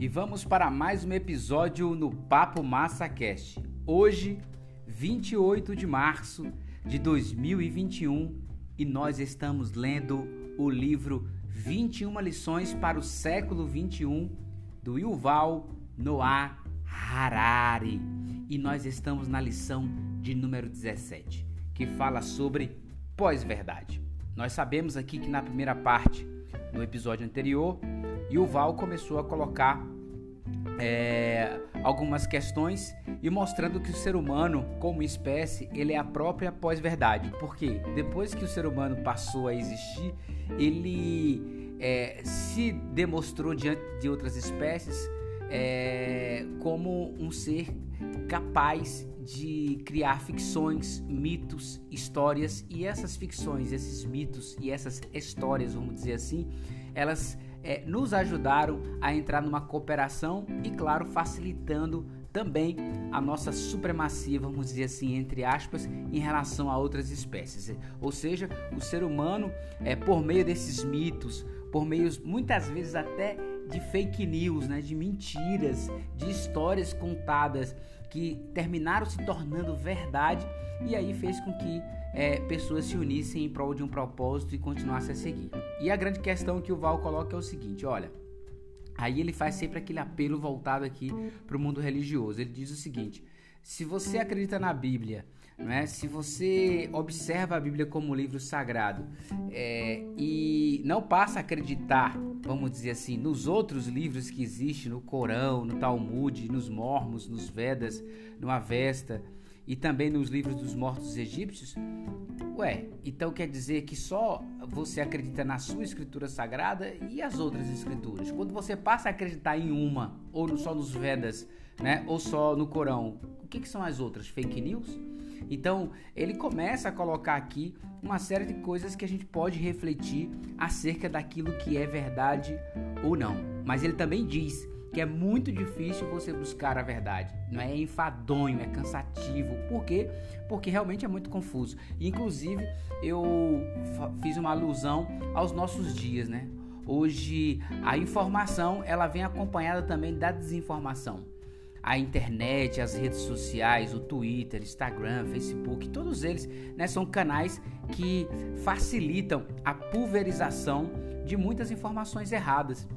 e vamos para mais um episódio no Papo Massa Cast. Hoje, 28 de março de 2021, e nós estamos lendo o livro 21 lições para o século 21 do Yuval Noah Harari. E nós estamos na lição de número 17, que fala sobre pós-verdade. Nós sabemos aqui que na primeira parte, no episódio anterior, Yuval começou a colocar é, algumas questões e mostrando que o ser humano, como espécie, ele é a própria pós-verdade. Porque depois que o ser humano passou a existir, ele é, se demonstrou diante de outras espécies é, como um ser capaz de criar ficções, mitos, histórias e essas ficções, esses mitos e essas histórias, vamos dizer assim, elas é, nos ajudaram a entrar numa cooperação e, claro, facilitando também a nossa supremacia, vamos dizer assim, entre aspas, em relação a outras espécies. Ou seja, o ser humano, é, por meio desses mitos, por meio muitas vezes até de fake news, né, de mentiras, de histórias contadas que terminaram se tornando verdade e aí fez com que é, pessoas se unissem em prol de um propósito e continuassem a seguir. E a grande questão que o Val coloca é o seguinte: olha, aí ele faz sempre aquele apelo voltado aqui para o mundo religioso. Ele diz o seguinte: se você acredita na Bíblia, é? se você observa a Bíblia como livro sagrado é, e não passa a acreditar, vamos dizer assim, nos outros livros que existem, no Corão, no Talmud, nos Mormos, nos Vedas, no Avesta e também nos livros dos mortos egípcios? Ué, então quer dizer que só você acredita na sua escritura sagrada e as outras escrituras? Quando você passa a acreditar em uma, ou só nos Vedas, né, ou só no Corão, o que, que são as outras? Fake news? Então, ele começa a colocar aqui uma série de coisas que a gente pode refletir acerca daquilo que é verdade ou não. Mas ele também diz que é muito difícil você buscar a verdade. Não é enfadonho, é cansativo. Por quê? Porque realmente é muito confuso. Inclusive, eu fiz uma alusão aos nossos dias, né? Hoje a informação, ela vem acompanhada também da desinformação. A internet, as redes sociais, o Twitter, Instagram, Facebook, todos eles né, são canais que facilitam a pulverização de muitas informações erradas.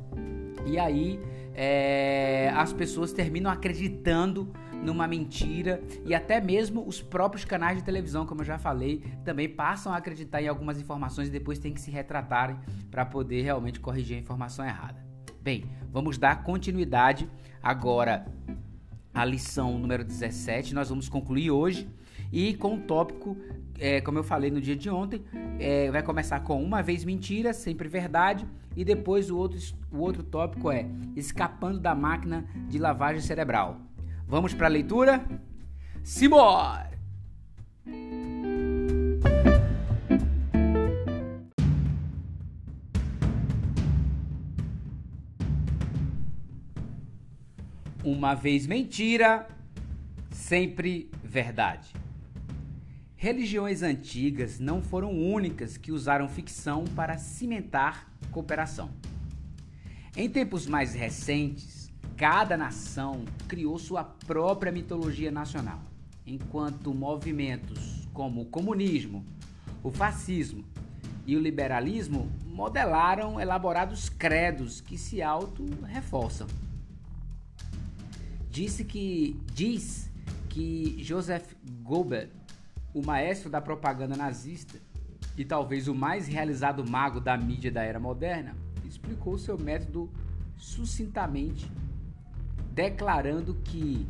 E aí é, as pessoas terminam acreditando numa mentira e até mesmo os próprios canais de televisão, como eu já falei, também passam a acreditar em algumas informações e depois tem que se retratarem para poder realmente corrigir a informação errada. Bem, vamos dar continuidade agora à lição número 17. Nós vamos concluir hoje e com o tópico, é, como eu falei no dia de ontem, é, vai começar com uma vez mentira, sempre verdade, e depois o outro, o outro tópico é escapando da máquina de lavagem cerebral. Vamos para a leitura? Simbora! Uma vez mentira, sempre verdade. Religiões antigas não foram únicas que usaram ficção para cimentar cooperação. Em tempos mais recentes, cada nação criou sua própria mitologia nacional, enquanto movimentos como o comunismo, o fascismo e o liberalismo modelaram elaborados credos que se auto-reforçam. Disse que diz que Joseph Goebbels o maestro da propaganda nazista e talvez o mais realizado mago da mídia da era moderna, explicou seu método sucintamente, declarando que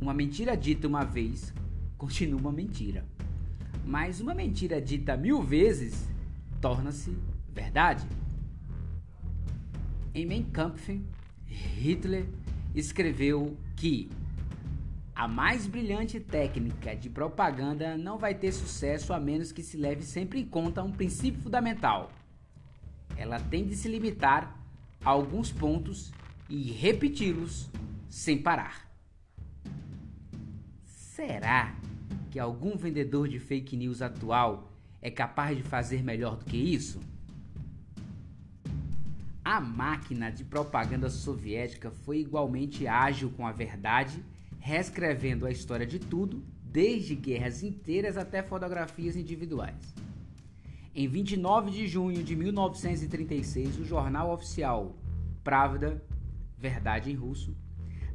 uma mentira dita uma vez continua uma mentira, mas uma mentira dita mil vezes torna-se verdade. Em Mein Kampf, Hitler escreveu que a mais brilhante técnica de propaganda não vai ter sucesso a menos que se leve sempre em conta um princípio fundamental. Ela tem de se limitar a alguns pontos e repeti-los sem parar. Será que algum vendedor de fake news atual é capaz de fazer melhor do que isso? A máquina de propaganda soviética foi igualmente ágil com a verdade, reescrevendo a história de tudo, desde guerras inteiras até fotografias individuais. Em 29 de junho de 1936, o jornal oficial Pravda, Verdade em Russo,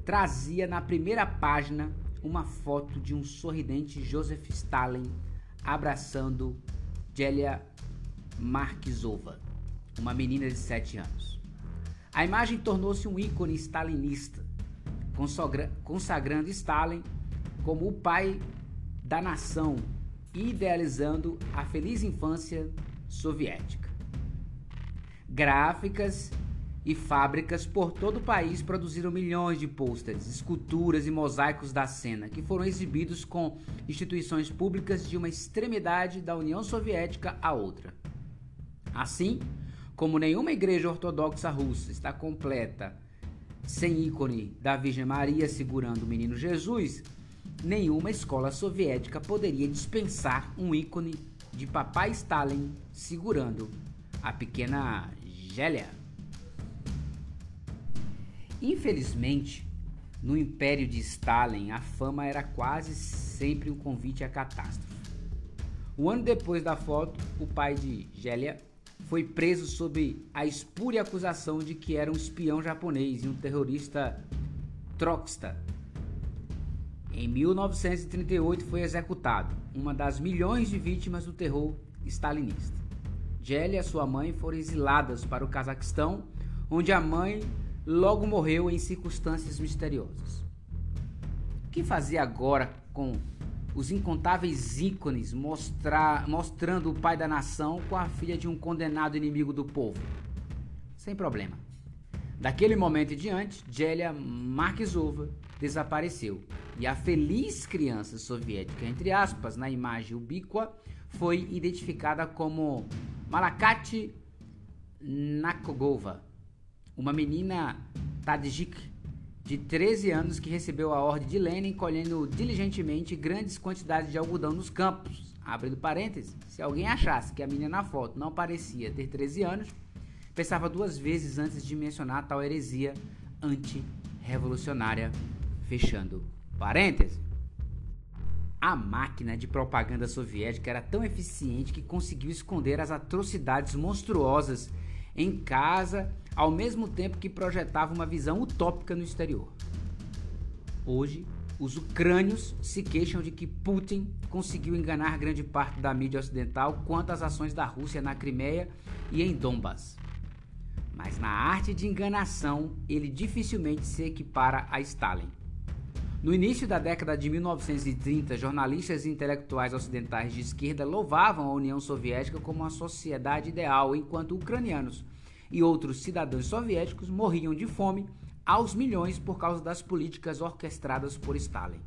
trazia na primeira página uma foto de um sorridente Joseph Stalin abraçando Delia Markizova, uma menina de 7 anos. A imagem tornou-se um ícone stalinista, consagrando Stalin como o pai da nação e idealizando a feliz infância soviética. Gráficas e fábricas por todo o país produziram milhões de pôsteres, esculturas e mosaicos da cena, que foram exibidos com instituições públicas de uma extremidade da União Soviética à outra. Assim, como nenhuma igreja ortodoxa russa está completa sem ícone da Virgem Maria segurando o menino Jesus, nenhuma escola soviética poderia dispensar um ícone de papai Stalin segurando a pequena Gélia. Infelizmente, no império de Stalin, a fama era quase sempre um convite à catástrofe. Um ano depois da foto, o pai de Gélia foi preso sob a espúria acusação de que era um espião japonês e um terrorista trotskista. Em 1938 foi executado, uma das milhões de vítimas do terror stalinista. Gélia e sua mãe foram exiladas para o Cazaquistão, onde a mãe logo morreu em circunstâncias misteriosas. O que fazia agora com os incontáveis ícones mostrar, mostrando o pai da nação com a filha de um condenado inimigo do povo? Sem problema. Daquele momento em diante, Gelia Markizova desapareceu e a feliz criança soviética, entre aspas, na imagem ubíqua, foi identificada como Malakat Nakogova, uma menina Tadjik de 13 anos que recebeu a ordem de Lenin colhendo diligentemente grandes quantidades de algodão nos campos. Abrindo parênteses, se alguém achasse que a menina na foto não parecia ter 13 anos, pensava duas vezes antes de mencionar tal heresia anti-revolucionária. Fechando parênteses. A máquina de propaganda soviética era tão eficiente que conseguiu esconder as atrocidades monstruosas em casa, ao mesmo tempo que projetava uma visão utópica no exterior. Hoje, os ucrânios se queixam de que Putin conseguiu enganar grande parte da mídia ocidental quanto às ações da Rússia na Crimeia e em Donbas. Mas na arte de enganação, ele dificilmente se equipara a Stalin. No início da década de 1930, jornalistas e intelectuais ocidentais de esquerda louvavam a União Soviética como uma sociedade ideal, enquanto ucranianos e outros cidadãos soviéticos morriam de fome aos milhões por causa das políticas orquestradas por Stalin.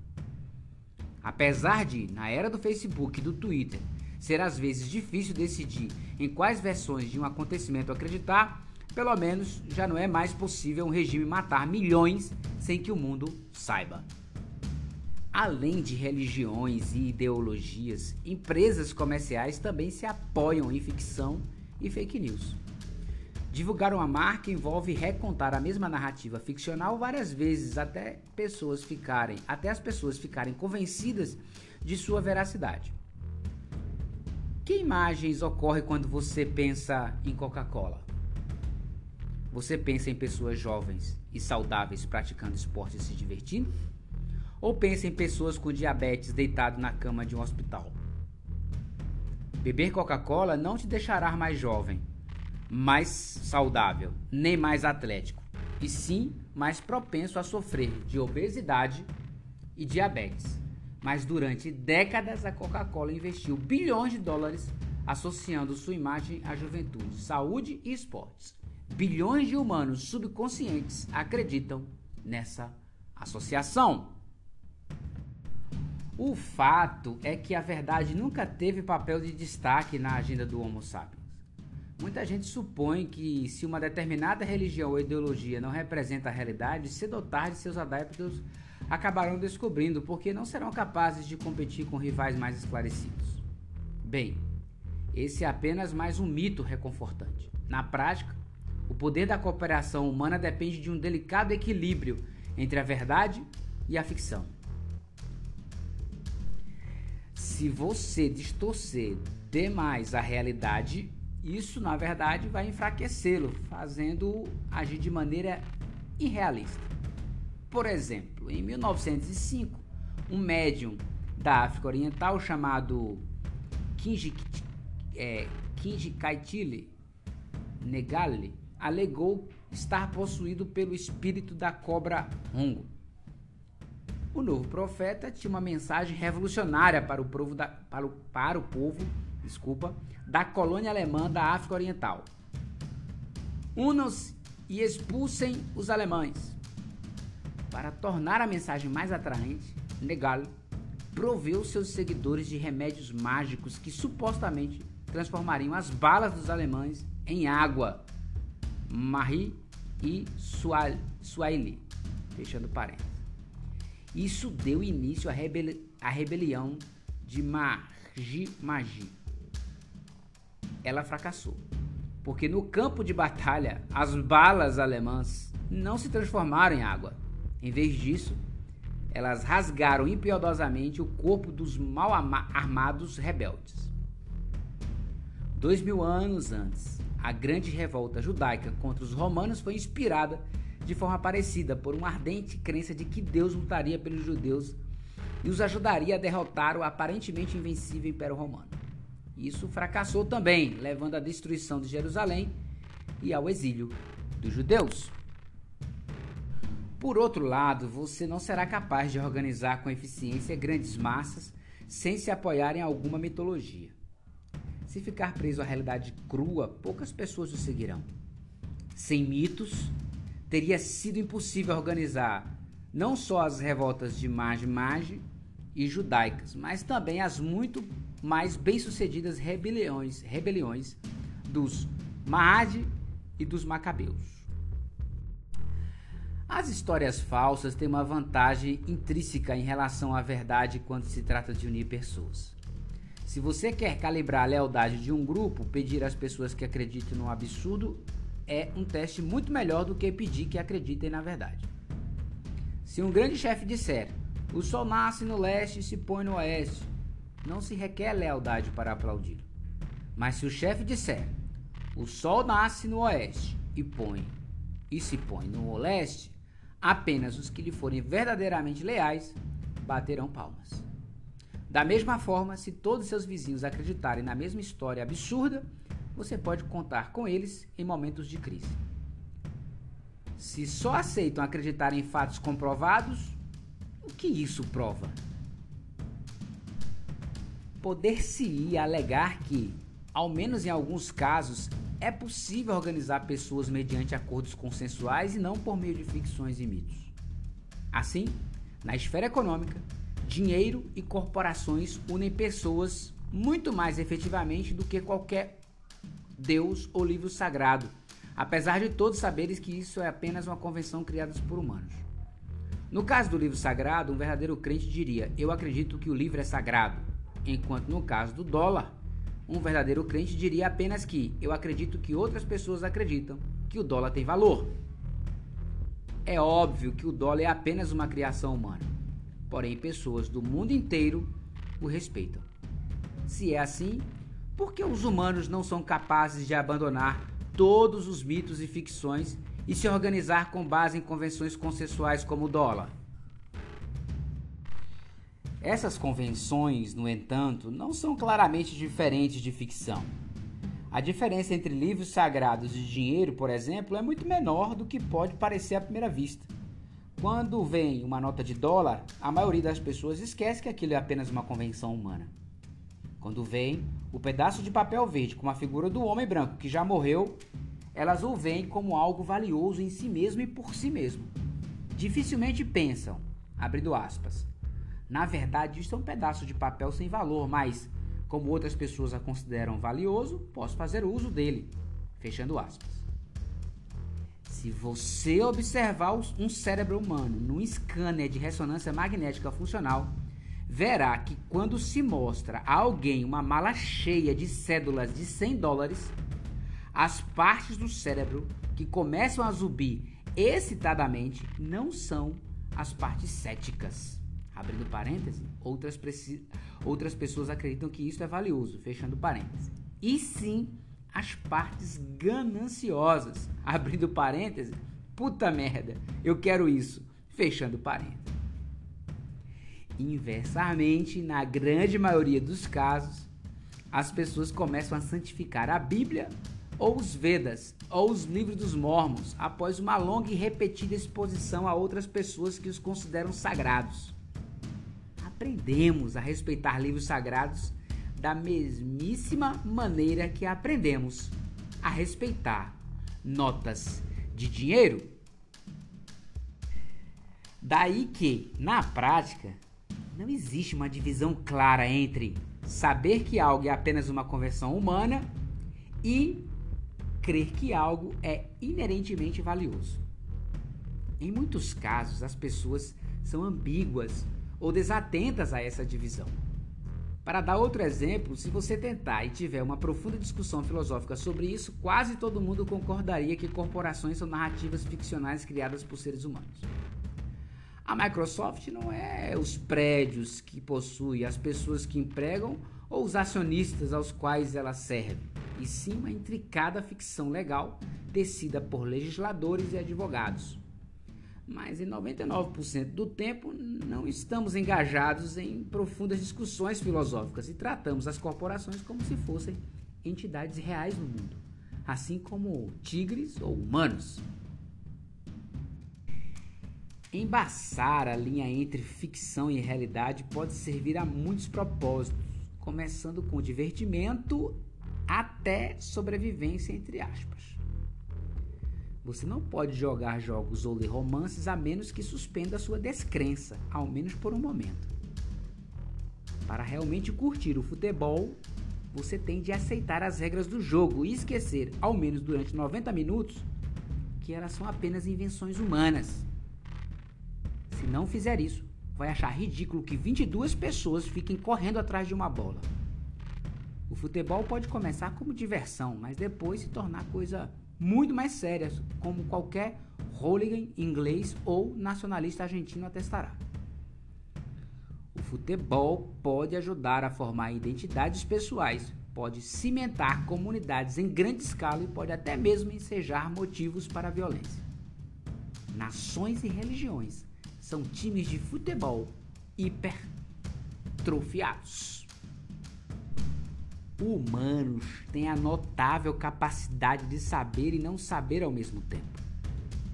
Apesar de, na era do Facebook e do Twitter, ser às vezes difícil decidir em quais versões de um acontecimento acreditar, pelo menos já não é mais possível um regime matar milhões sem que o mundo saiba. Além de religiões e ideologias, empresas comerciais também se apoiam em ficção e fake news. Divulgar uma marca envolve recontar a mesma narrativa ficcional várias vezes até pessoas ficarem, até as pessoas ficarem convencidas de sua veracidade. Que imagens ocorrem quando você pensa em Coca-Cola? Você pensa em pessoas jovens e saudáveis praticando esporte e se divertindo? Ou pensa em pessoas com diabetes deitado na cama de um hospital. Beber Coca-Cola não te deixará mais jovem, mais saudável, nem mais atlético, e sim mais propenso a sofrer de obesidade e diabetes. Mas durante décadas a Coca-Cola investiu bilhões de dólares associando sua imagem à juventude, saúde e esportes. Bilhões de humanos subconscientes acreditam nessa associação. O fato é que a verdade nunca teve papel de destaque na agenda do Homo sapiens. Muita gente supõe que se uma determinada religião ou ideologia não representa a realidade, cedo ou tarde seus adeptos acabarão descobrindo porque não serão capazes de competir com rivais mais esclarecidos. Bem, esse é apenas mais um mito reconfortante. Na prática, O poder da cooperação humana depende de um delicado equilíbrio entre a verdade e a ficção. Se você distorcer demais a realidade, isso na verdade vai enfraquecê-lo, fazendo agir de maneira irrealista. Por exemplo, em 1905, um médium da África Oriental chamado Kinji, é, Kaitile Negali alegou estar possuído pelo espírito da cobra Hongo. O novo profeta tinha uma mensagem revolucionária para o povo da, para o, para o povo, desculpa, da colônia alemã da África Oriental. Unam-se e expulsem os alemães. Para tornar a mensagem mais atraente, Negal proveu seus seguidores de remédios mágicos que supostamente transformariam as balas dos alemães em água. Marie e Swahili. Fechando parênteses. Isso deu início à, rebeli à rebelião de Marji Magi. Ela fracassou, porque no campo de batalha as balas alemãs não se transformaram em água. Em vez disso, elas rasgaram impiedosamente o corpo dos mal armados rebeldes. Dois mil anos antes, a grande revolta judaica contra os romanos foi inspirada de forma parecida por uma ardente crença de que Deus lutaria pelos judeus e os ajudaria a derrotar o aparentemente invencível Império Romano. Isso fracassou também, levando à destruição de Jerusalém e ao exílio dos judeus. Por outro lado, você não será capaz de organizar com eficiência grandes massas sem se apoiar em alguma mitologia. Se ficar preso à realidade crua, poucas pessoas o seguirão. Sem mitos, teria sido impossível organizar não só as revoltas de Mage Mage e judaicas, mas também as muito mais bem-sucedidas rebeliões, rebeliões dos Mahad e dos Macabeus. As histórias falsas têm uma vantagem intrínseca em relação à verdade quando se trata de unir pessoas. Se você quer calibrar a lealdade de um grupo, pedir às pessoas que acreditem no absurdo é um teste muito melhor do que pedir que acreditem na verdade. Se um grande chefe disser: "O sol nasce no leste e se põe no oeste", não se requer lealdade para aplaudir. Mas se o chefe disser: "O sol nasce no oeste e põe e se põe no leste", Apenas os que lhe forem verdadeiramente leais baterão palmas. Da mesma forma, se todos seus vizinhos acreditarem na mesma história absurda, você pode contar com eles em momentos de crise. Se só aceitam acreditar em fatos comprovados, o que isso prova? Poder-se-ia alegar que, ao menos em alguns casos, é possível organizar pessoas mediante acordos consensuais e não por meio de ficções e mitos. Assim, na esfera econômica, dinheiro e corporações unem pessoas muito mais efetivamente do que qualquer Deus ou livro sagrado, apesar de todos saberem que isso é apenas uma convenção criada por humanos. No caso do livro sagrado, um verdadeiro crente diria: Eu acredito que o livro é sagrado, enquanto no caso do dólar, um verdadeiro crente diria apenas que eu acredito que outras pessoas acreditam que o dólar tem valor. É óbvio que o dólar é apenas uma criação humana, porém pessoas do mundo inteiro o respeitam. Se é assim, por que os humanos não são capazes de abandonar todos os mitos e ficções e se organizar com base em convenções consensuais como o dólar? Essas convenções, no entanto, não são claramente diferentes de ficção. A diferença entre livros sagrados e dinheiro, por exemplo, é muito menor do que pode parecer à primeira vista. Quando vem uma nota de dólar, a maioria das pessoas esquece que aquilo é apenas uma convenção humana. Quando vem o pedaço de papel verde com a figura do homem branco que já morreu, elas o veem como algo valioso em si mesmo e por si mesmo. Dificilmente pensam, abrindo aspas, na verdade, isso é um pedaço de papel sem valor, mas como outras pessoas a consideram valioso, posso fazer uso dele. Fechando aspas. Se você observar um cérebro humano num scanner de ressonância magnética funcional, verá que quando se mostra a alguém uma mala cheia de cédulas de 100 dólares, as partes do cérebro que começam a zumbi excitadamente não são as partes céticas. Abrindo parêntese, outras, outras pessoas acreditam que isso é valioso, fechando parêntese. E sim as partes gananciosas. Abrindo parêntese, puta merda, eu quero isso, fechando parêntese. Inversamente, na grande maioria dos casos, as pessoas começam a santificar a Bíblia ou os Vedas ou os livros dos Mormons após uma longa e repetida exposição a outras pessoas que os consideram sagrados. Aprendemos a respeitar livros sagrados da mesmíssima maneira que aprendemos a respeitar notas de dinheiro. Daí que, na prática, não existe uma divisão clara entre saber que algo é apenas uma conversão humana e crer que algo é inerentemente valioso. Em muitos casos, as pessoas são ambíguas ou desatentas a essa divisão. Para dar outro exemplo, se você tentar e tiver uma profunda discussão filosófica sobre isso, quase todo mundo concordaria que corporações são narrativas ficcionais criadas por seres humanos. A Microsoft não é os prédios que possui, as pessoas que empregam ou os acionistas aos quais ela serve, e sim uma intricada ficção legal tecida por legisladores e advogados. Mas em 99% do tempo não estamos engajados em profundas discussões filosóficas e tratamos as corporações como se fossem entidades reais no mundo, assim como tigres ou humanos. Embaçar a linha entre ficção e realidade pode servir a muitos propósitos começando com divertimento até sobrevivência, entre aspas. Você não pode jogar jogos ou ler romances a menos que suspenda sua descrença, ao menos por um momento. Para realmente curtir o futebol, você tem de aceitar as regras do jogo e esquecer, ao menos durante 90 minutos, que elas são apenas invenções humanas. Se não fizer isso, vai achar ridículo que 22 pessoas fiquem correndo atrás de uma bola. O futebol pode começar como diversão, mas depois se tornar coisa muito mais séria, como qualquer hooligan inglês ou nacionalista argentino atestará. O futebol pode ajudar a formar identidades pessoais, pode cimentar comunidades em grande escala e pode até mesmo ensejar motivos para a violência. Nações e religiões são times de futebol hipertrofiados. Humanos têm a notável capacidade de saber e não saber ao mesmo tempo.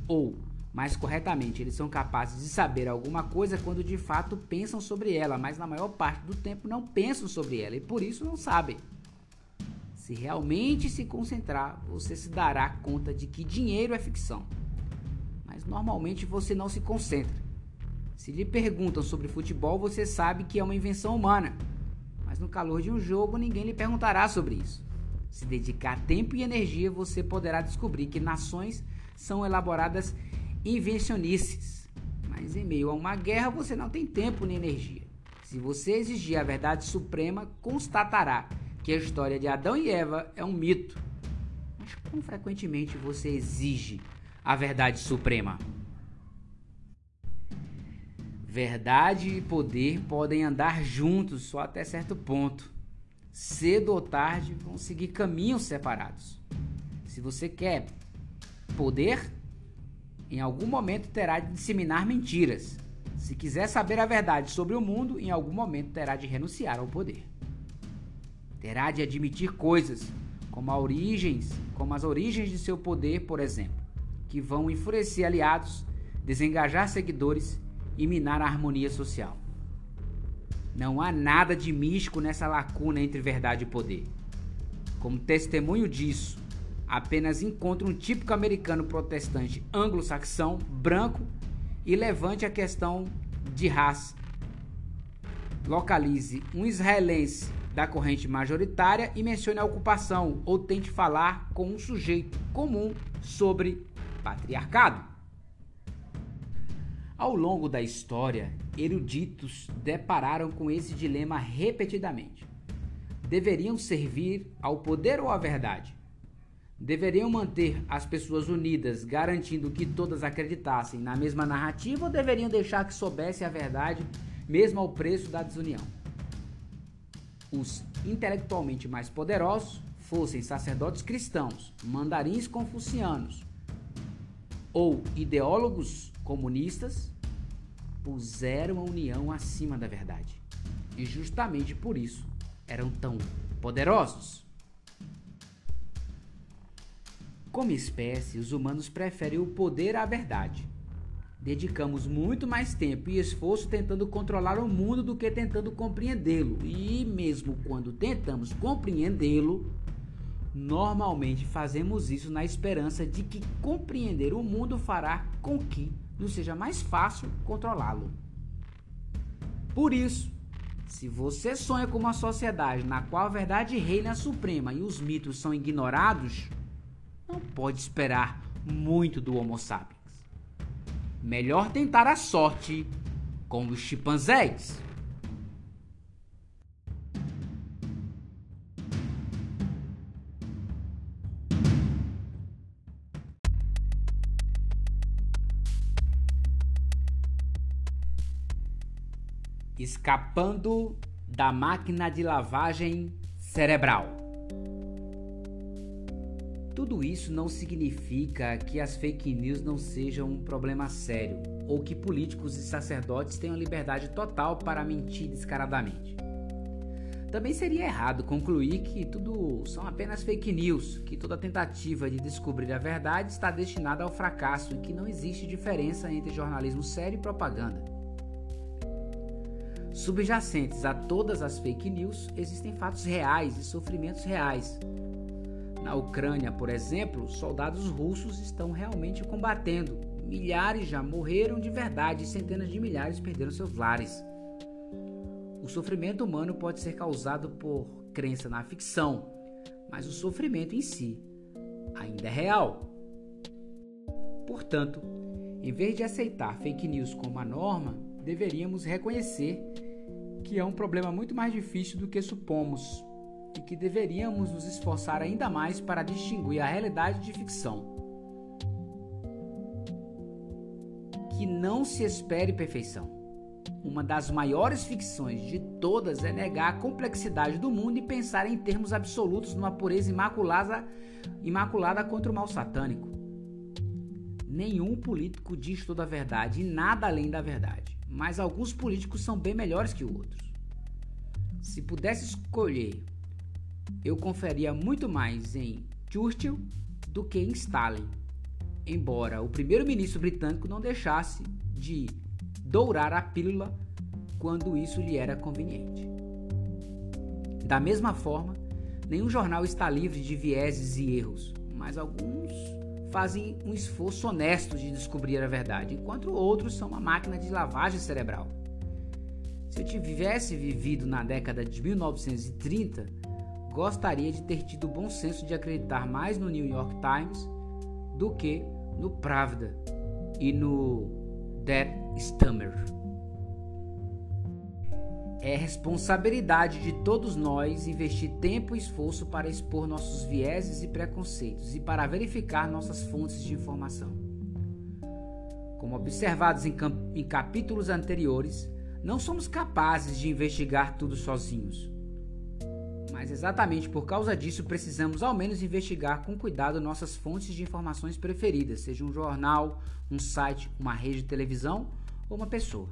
Ou, mais corretamente, eles são capazes de saber alguma coisa quando de fato pensam sobre ela, mas na maior parte do tempo não pensam sobre ela e por isso não sabem. Se realmente se concentrar, você se dará conta de que dinheiro é ficção. Mas normalmente você não se concentra. Se lhe perguntam sobre futebol, você sabe que é uma invenção humana. Mas no calor de um jogo, ninguém lhe perguntará sobre isso. Se dedicar tempo e energia, você poderá descobrir que nações são elaboradas invencionices. Mas em meio a uma guerra, você não tem tempo nem energia. Se você exigir a verdade suprema, constatará que a história de Adão e Eva é um mito. Mas quão frequentemente você exige a verdade suprema? Verdade e poder podem andar juntos só até certo ponto. Cedo ou tarde vão seguir caminhos separados. Se você quer poder, em algum momento terá de disseminar mentiras. Se quiser saber a verdade sobre o mundo, em algum momento terá de renunciar ao poder. Terá de admitir coisas, como, origens, como as origens de seu poder, por exemplo, que vão enfurecer aliados, desengajar seguidores e minar a harmonia social. Não há nada de místico nessa lacuna entre verdade e poder. Como testemunho disso, apenas encontre um típico americano protestante anglo-saxão, branco, e levante a questão de raça. Localize um israelense da corrente majoritária e mencione a ocupação ou tente falar com um sujeito comum sobre patriarcado. Ao longo da história, eruditos depararam com esse dilema repetidamente. Deveriam servir ao poder ou à verdade? deveriam manter as pessoas unidas, garantindo que todas acreditassem na mesma narrativa, ou deveriam deixar que soubessem a verdade, mesmo ao preço da desunião? Os intelectualmente mais poderosos fossem sacerdotes cristãos, mandarins confucianos ou ideólogos comunistas, puseram a união acima da verdade. E justamente por isso eram tão poderosos. Como espécie, os humanos preferem o poder à verdade. Dedicamos muito mais tempo e esforço tentando controlar o mundo do que tentando compreendê-lo. E mesmo quando tentamos compreendê-lo, normalmente fazemos isso na esperança de que compreender o mundo fará com que nos seja mais fácil controlá-lo. Por isso, se você sonha com uma sociedade na qual a verdade reina suprema e os mitos são ignorados, não pode esperar muito do Homo sapiens. Melhor tentar a sorte com os chimpanzés. Escapando da máquina de lavagem cerebral. Tudo isso não significa que as fake news não sejam um problema sério ou que políticos e sacerdotes tenham liberdade total para mentir descaradamente. Também seria errado concluir que tudo são apenas fake news, que toda tentativa de descobrir a verdade está destinada ao fracasso e que não existe diferença entre jornalismo sério e propaganda. Subjacentes a todas as fake news existem fatos reais e sofrimentos reais, na Ucrânia, por exemplo, soldados russos estão realmente combatendo. Milhares já morreram de verdade e centenas de milhares perderam seus lares. O sofrimento humano pode ser causado por crença na ficção, mas o sofrimento em si ainda é real. Portanto, em vez de aceitar fake news como a norma, deveríamos reconhecer que é um problema muito mais difícil do que supomos e que deveríamos nos esforçar ainda mais para distinguir a realidade de ficção. Que não se espere perfeição. Uma das maiores ficções de todas é negar a complexidade do mundo e pensar em termos absolutos numa pureza imaculada, imaculada contra o mal satânico. Nenhum político diz toda a verdade e nada além da verdade, mas alguns políticos são bem melhores que outros. Se pudesse escolher eu conferia muito mais em Churchill do que em Stalin, embora o primeiro-ministro britânico não deixasse de dourar a pílula quando isso lhe era conveniente. Da mesma forma, nenhum jornal está livre de vieses e erros, mas alguns fazem um esforço honesto de descobrir a verdade, enquanto outros são uma máquina de lavagem cerebral. Se eu tivesse vivido na década de 1930, gostaria de ter tido o bom senso de acreditar mais no New York Times do que no Pravda e no Der Stammer. É responsabilidade de todos nós investir tempo e esforço para expor nossos vieses e preconceitos e para verificar nossas fontes de informação. Como observados em, em capítulos anteriores, não somos capazes de investigar tudo sozinhos. Mas exatamente por causa disso, precisamos ao menos investigar com cuidado nossas fontes de informações preferidas, seja um jornal, um site, uma rede de televisão ou uma pessoa.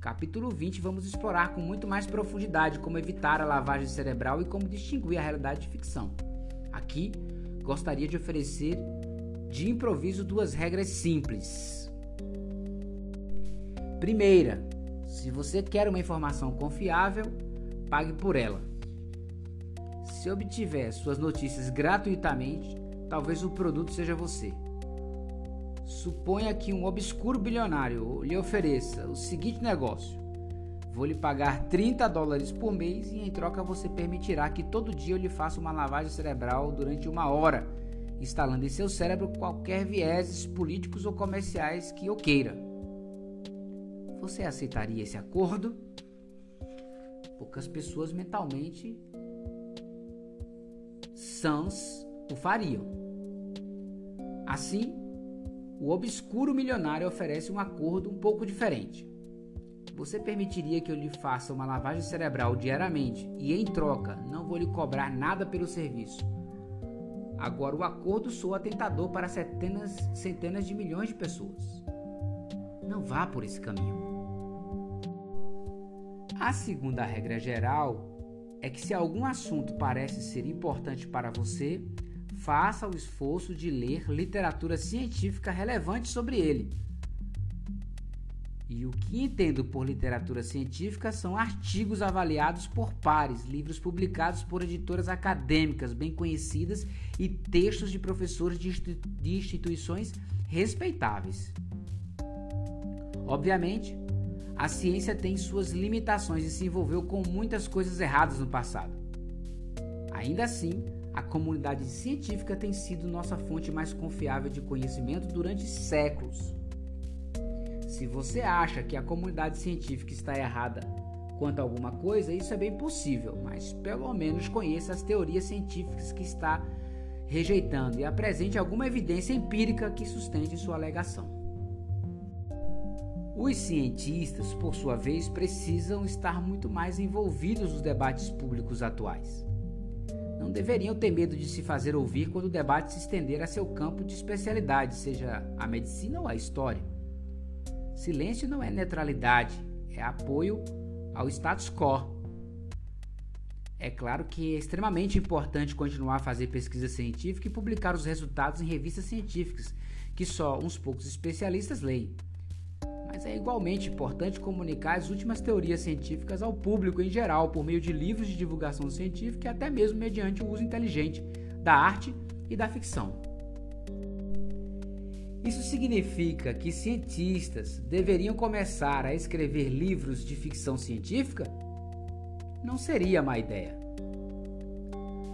Capítulo 20, vamos explorar com muito mais profundidade como evitar a lavagem cerebral e como distinguir a realidade de ficção. Aqui, gostaria de oferecer de improviso duas regras simples. Primeira, se você quer uma informação confiável, pague por ela. Se obtiver suas notícias gratuitamente, talvez o produto seja você. Suponha que um obscuro bilionário lhe ofereça o seguinte negócio: Vou lhe pagar 30 dólares por mês e em troca você permitirá que todo dia eu lhe faça uma lavagem cerebral durante uma hora, instalando em seu cérebro qualquer vieses políticos ou comerciais que eu queira. Você aceitaria esse acordo? Poucas pessoas mentalmente sãs o fariam. Assim, o obscuro milionário oferece um acordo um pouco diferente. Você permitiria que eu lhe faça uma lavagem cerebral diariamente e, em troca, não vou lhe cobrar nada pelo serviço? Agora, o acordo soa tentador para centenas, centenas de milhões de pessoas. Não vá por esse caminho. A segunda regra geral é que, se algum assunto parece ser importante para você, faça o esforço de ler literatura científica relevante sobre ele. E o que entendo por literatura científica são artigos avaliados por pares, livros publicados por editoras acadêmicas bem conhecidas e textos de professores de instituições respeitáveis. Obviamente, a ciência tem suas limitações e se envolveu com muitas coisas erradas no passado. Ainda assim, a comunidade científica tem sido nossa fonte mais confiável de conhecimento durante séculos. Se você acha que a comunidade científica está errada quanto a alguma coisa, isso é bem possível, mas pelo menos conheça as teorias científicas que está rejeitando e apresente alguma evidência empírica que sustente sua alegação. Os cientistas, por sua vez, precisam estar muito mais envolvidos nos debates públicos atuais. Não deveriam ter medo de se fazer ouvir quando o debate se estender a seu campo de especialidade, seja a medicina ou a história. Silêncio não é neutralidade, é apoio ao status quo. É claro que é extremamente importante continuar a fazer pesquisa científica e publicar os resultados em revistas científicas, que só uns poucos especialistas leem é igualmente importante comunicar as últimas teorias científicas ao público em geral por meio de livros de divulgação científica e até mesmo mediante o uso inteligente da arte e da ficção. Isso significa que cientistas deveriam começar a escrever livros de ficção científica? Não seria má ideia.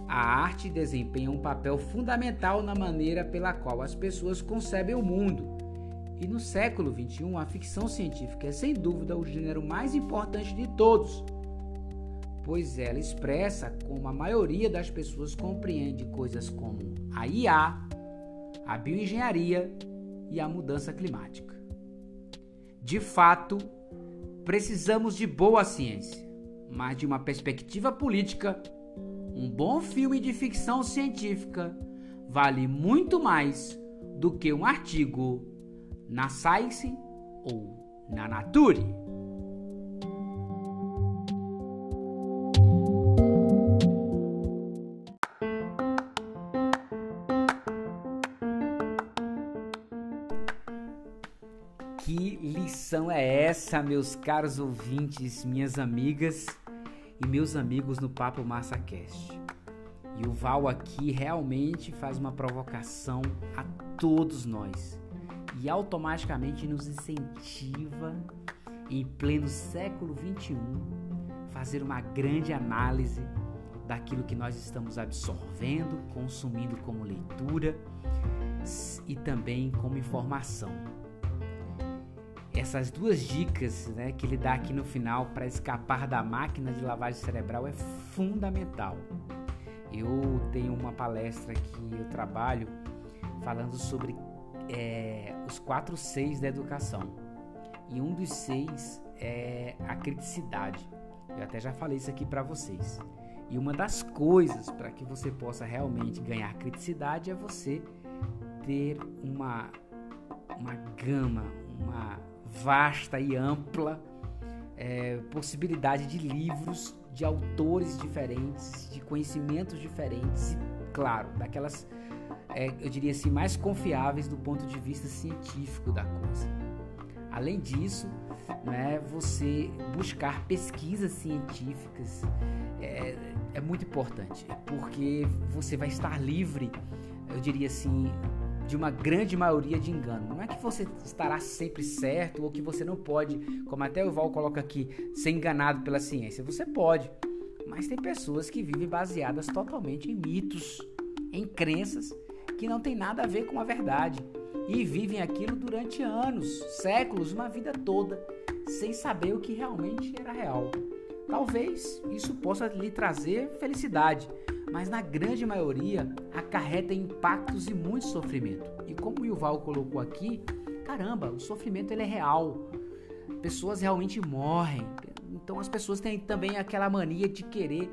A arte desempenha um papel fundamental na maneira pela qual as pessoas concebem o mundo e no século XXI, a ficção científica é sem dúvida o gênero mais importante de todos, pois ela expressa como a maioria das pessoas compreende coisas como a IA, a bioengenharia e a mudança climática. De fato, precisamos de boa ciência, mas de uma perspectiva política, um bom filme de ficção científica vale muito mais do que um artigo na Science ou na Nature. Que lição é essa, meus caros ouvintes, minhas amigas e meus amigos no Papo MassaCast? E o Val aqui realmente faz uma provocação a todos nós automaticamente nos incentiva, em pleno século XXI, fazer uma grande análise daquilo que nós estamos absorvendo, consumindo como leitura e também como informação. Essas duas dicas né, que ele dá aqui no final para escapar da máquina de lavagem cerebral é fundamental. Eu tenho uma palestra que eu trabalho falando sobre é, os quatro seis da educação. E um dos seis é a criticidade. Eu até já falei isso aqui para vocês. E uma das coisas para que você possa realmente ganhar criticidade é você ter uma, uma gama, uma vasta e ampla é, possibilidade de livros, de autores diferentes, de conhecimentos diferentes, claro, daquelas é, eu diria assim, mais confiáveis do ponto de vista científico da coisa. Além disso, né, você buscar pesquisas científicas é, é muito importante, porque você vai estar livre, eu diria assim, de uma grande maioria de engano. Não é que você estará sempre certo ou que você não pode, como até o Val coloca aqui, ser enganado pela ciência. Você pode, mas tem pessoas que vivem baseadas totalmente em mitos, em crenças que não tem nada a ver com a verdade e vivem aquilo durante anos, séculos, uma vida toda, sem saber o que realmente era real. Talvez isso possa lhe trazer felicidade, mas na grande maioria acarreta impactos e muito sofrimento. E como o Yuval colocou aqui, caramba, o sofrimento ele é real. Pessoas realmente morrem. Então as pessoas têm também aquela mania de querer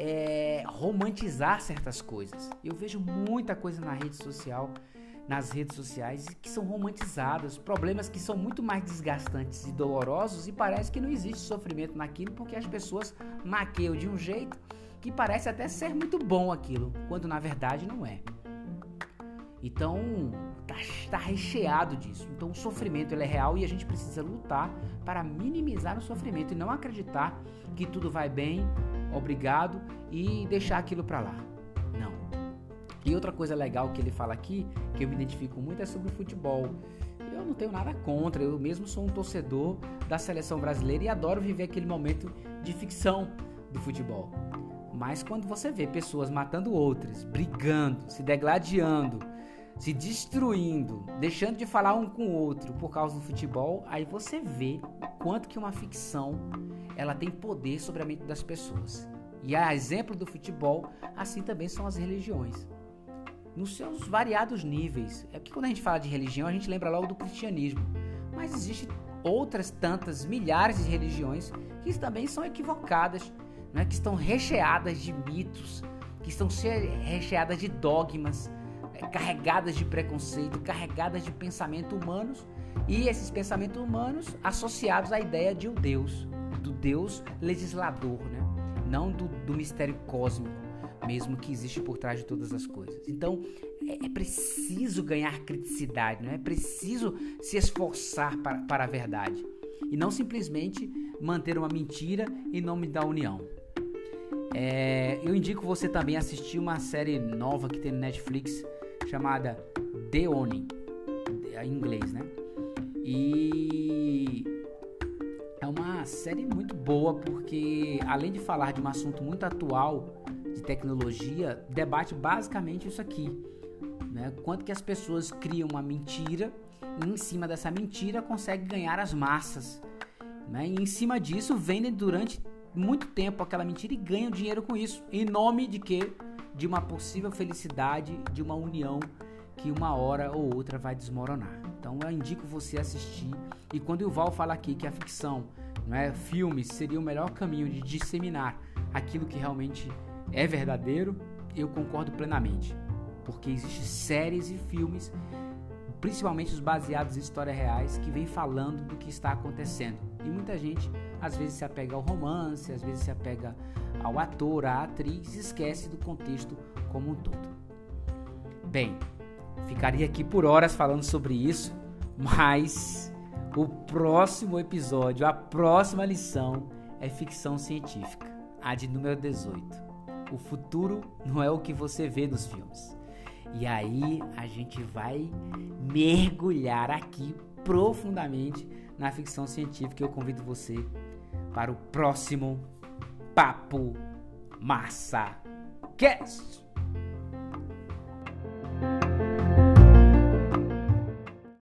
é, romantizar certas coisas. Eu vejo muita coisa na rede social, nas redes sociais que são romantizadas, problemas que são muito mais desgastantes e dolorosos e parece que não existe sofrimento naquilo porque as pessoas maqueiam de um jeito que parece até ser muito bom aquilo, quando na verdade não é. Então, tá, tá, recheado disso. Então, o sofrimento é real e a gente precisa lutar para minimizar o sofrimento e não acreditar que tudo vai bem obrigado e deixar aquilo para lá. Não. E outra coisa legal que ele fala aqui, que eu me identifico muito, é sobre o futebol. Eu não tenho nada contra, eu mesmo sou um torcedor da seleção brasileira e adoro viver aquele momento de ficção do futebol. Mas quando você vê pessoas matando outras, brigando, se degladiando, se destruindo, deixando de falar um com o outro por causa do futebol, aí você vê o quanto que uma ficção ela tem poder sobre a mente das pessoas. E a exemplo do futebol, assim também são as religiões. Nos seus variados níveis. É porque quando a gente fala de religião, a gente lembra logo do cristianismo. Mas existem outras tantas milhares de religiões que também são equivocadas, né? que estão recheadas de mitos, que estão recheadas de dogmas, carregadas de preconceito, carregadas de pensamentos humanos e esses pensamentos humanos associados à ideia de um Deus, do Deus legislador, né? não do, do mistério cósmico mesmo que existe por trás de todas as coisas. Então é, é preciso ganhar criticidade, não é? é preciso se esforçar para, para a verdade e não simplesmente manter uma mentira em nome da união. É, eu indico você também assistir uma série nova que tem no Netflix chamada The Onin, em inglês, né? E é uma série muito boa porque além de falar de um assunto muito atual de tecnologia, debate basicamente isso aqui, né? Quanto que as pessoas criam uma mentira e em cima dessa mentira conseguem ganhar as massas, né? E em cima disso vendem durante muito tempo aquela mentira e ganham dinheiro com isso, em nome de quê? de uma possível felicidade, de uma união que uma hora ou outra vai desmoronar. Então eu indico você assistir. E quando o Val fala aqui que a ficção, não é, filmes seria o melhor caminho de disseminar aquilo que realmente é verdadeiro, eu concordo plenamente. Porque existem séries e filmes, principalmente os baseados em histórias reais, que vêm falando do que está acontecendo. E muita gente às vezes se apega ao romance, às vezes se apega ao ator, à atriz, e esquece do contexto como um todo. Bem, ficaria aqui por horas falando sobre isso, mas o próximo episódio, a próxima lição é ficção científica, a de número 18. O futuro não é o que você vê nos filmes. E aí a gente vai mergulhar aqui profundamente na ficção científica. Eu convido você para o próximo Papo Massa Cast.